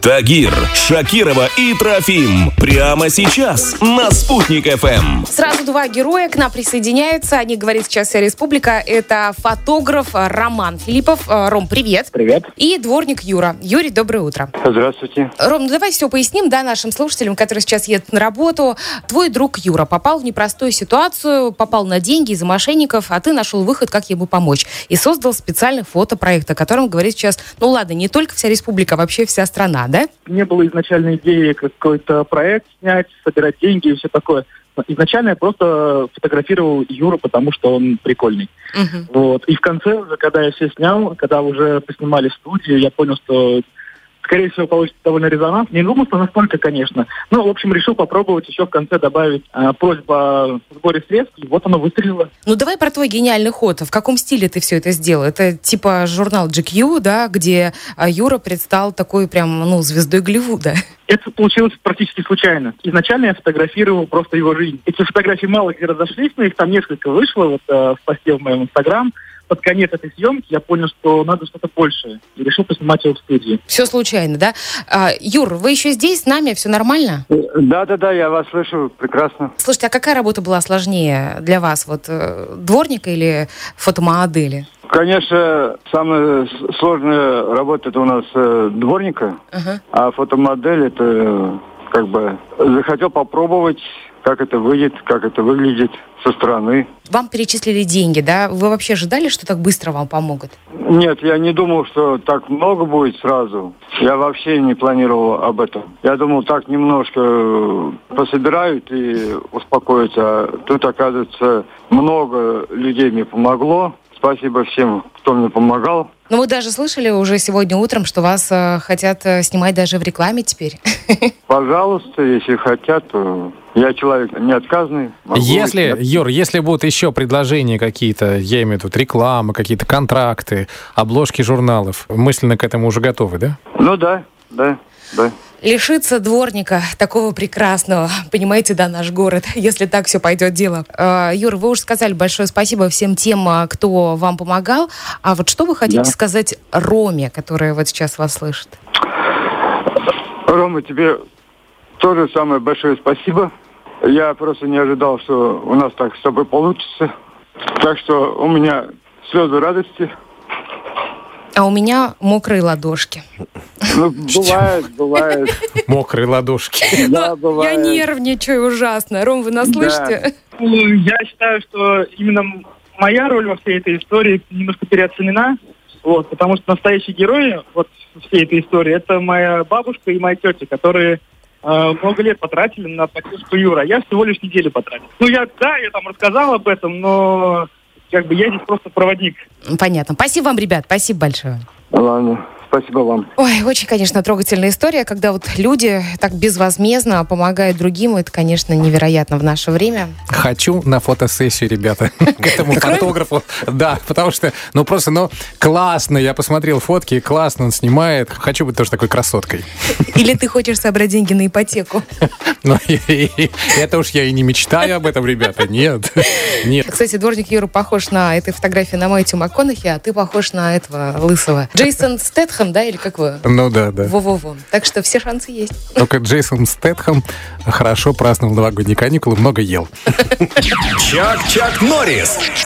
Тагир, Шакирова и Трофим. Прямо сейчас на «Спутник ФМ». Сразу два героя к нам присоединяются. Они говорит сейчас вся республика. Это фотограф Роман Филиппов. Э, Ром, привет. Привет. И дворник Юра. Юрий, доброе утро. Здравствуйте. Ром, ну давай все поясним, да, нашим слушателям, которые сейчас едут на работу. Твой друг Юра попал в непростую ситуацию, попал на деньги из-за мошенников, а ты нашел выход, как ему помочь. И создал специальный фотопроект, о котором говорит сейчас, ну ладно, не только вся республика, а вообще вся страна, да? Не было изначальной идеи какой-то проект снять, собирать деньги и все такое. Изначально я просто фотографировал Юру, потому что он прикольный. Мгм. Вот. И в конце, уже, когда я все снял, когда уже поснимали студию, я понял, что скорее всего получится довольно резонанс. Не думал, что настолько, конечно. Ну, в общем, решил попробовать еще в конце добавить а, просьбу о сборе средств, и вот оно выстрелило. Ну давай про твой гениальный ход. В каком стиле ты все это сделал? Это типа журнал GQ, да, где а, Юра предстал такой прям, ну, звездой Голливуда. Это получилось практически случайно. Изначально я фотографировал просто его жизнь. Эти фотографии мало где разошлись, но их там несколько вышло вот, э, в посте в моем инстаграм. Под конец этой съемки я понял, что надо что-то большее. И решил поснимать его в студии. Все случайно, да? А, Юр, вы еще здесь с нами? Все нормально? Да, да, да, я вас слышу прекрасно. Слушайте, а какая работа была сложнее для вас? Вот э, дворника или фотомодели? Конечно, самая сложная работа это у нас э, дворника, Ага. а фотомодель это э, как бы захотел попробовать, как это выйдет, как это выглядит со стороны. Вам перечислили деньги, да? Вы вообще ожидали, что так быстро вам помогут? Нет, я не думал, что так много будет сразу. Я вообще не планировал об этом. Я думал, так немножко э, пособирают и успокоятся. А тут, оказывается, много людей мне помогло. Спасибо всем, кто мне помогал. Ну, мы даже слышали уже сегодня утром, что вас э, хотят э, снимать даже в рекламе теперь. Пожалуйста, если хотят, то я человек не отказный. Если, идти. Юр, если будут еще предложения какие-то, я имею в виду рекламы, какие-то контракты, обложки журналов, мысленно к этому уже готовы, да? Ну да, да, да. Лишиться дворника такого прекрасного, понимаете, да, наш город, если так все пойдет дело. Э, Юр, вы уже сказали большое спасибо всем тем, а, кто вам помогал. А вот что вы хотите Да. сказать Роме, которая вот сейчас вас слышит? Рома, тебе тоже самое большое спасибо. Я просто не ожидал, что у нас так с тобой получится. Так что у меня слезы радости. А у меня мокрые ладошки. Ну, бывает, бывает. Мокрые ладошки. Да, Я бывает. нервничаю ужасно. Ром, вы нас слышите? Ну, Я считаю, что именно моя роль во всей этой истории немножко переоценена. Вот, потому что настоящие герои вот всей этой истории это моя бабушка и моя тетя, которые э, много лет потратили на поддержку Юра. Я всего лишь неделю потратил. Ну, я, да, я там рассказал об этом, но как бы я здесь просто проводник. Понятно. Спасибо вам, ребят, спасибо большое. Ладно, спасибо вам. Ой, очень, конечно, трогательная история, когда вот люди так безвозмездно помогают другим. Это, конечно, невероятно в наше время. Хочу на фотосессию, ребята, к этому фотографу. Да, потому что, ну просто, ну, классно. Я посмотрел фотки, классно он снимает. Хочу быть тоже такой красоткой. Или ты хочешь собрать деньги на ипотеку? Ну, это уж я и не мечтаю об этом, ребята. Нет, нет. Кстати, дворник Юра похож на этой фотографии на Мэтью МакКонахи, а ты похож на этого лысого. Джейсон Стэтхэм, да, или как вы? Ну да, да. Во-во-во. Так что все шансы есть. Только Джейсон Стэтхэм хорошо праздновал новогодние каникулы, много ел. Чак-Чак Норрис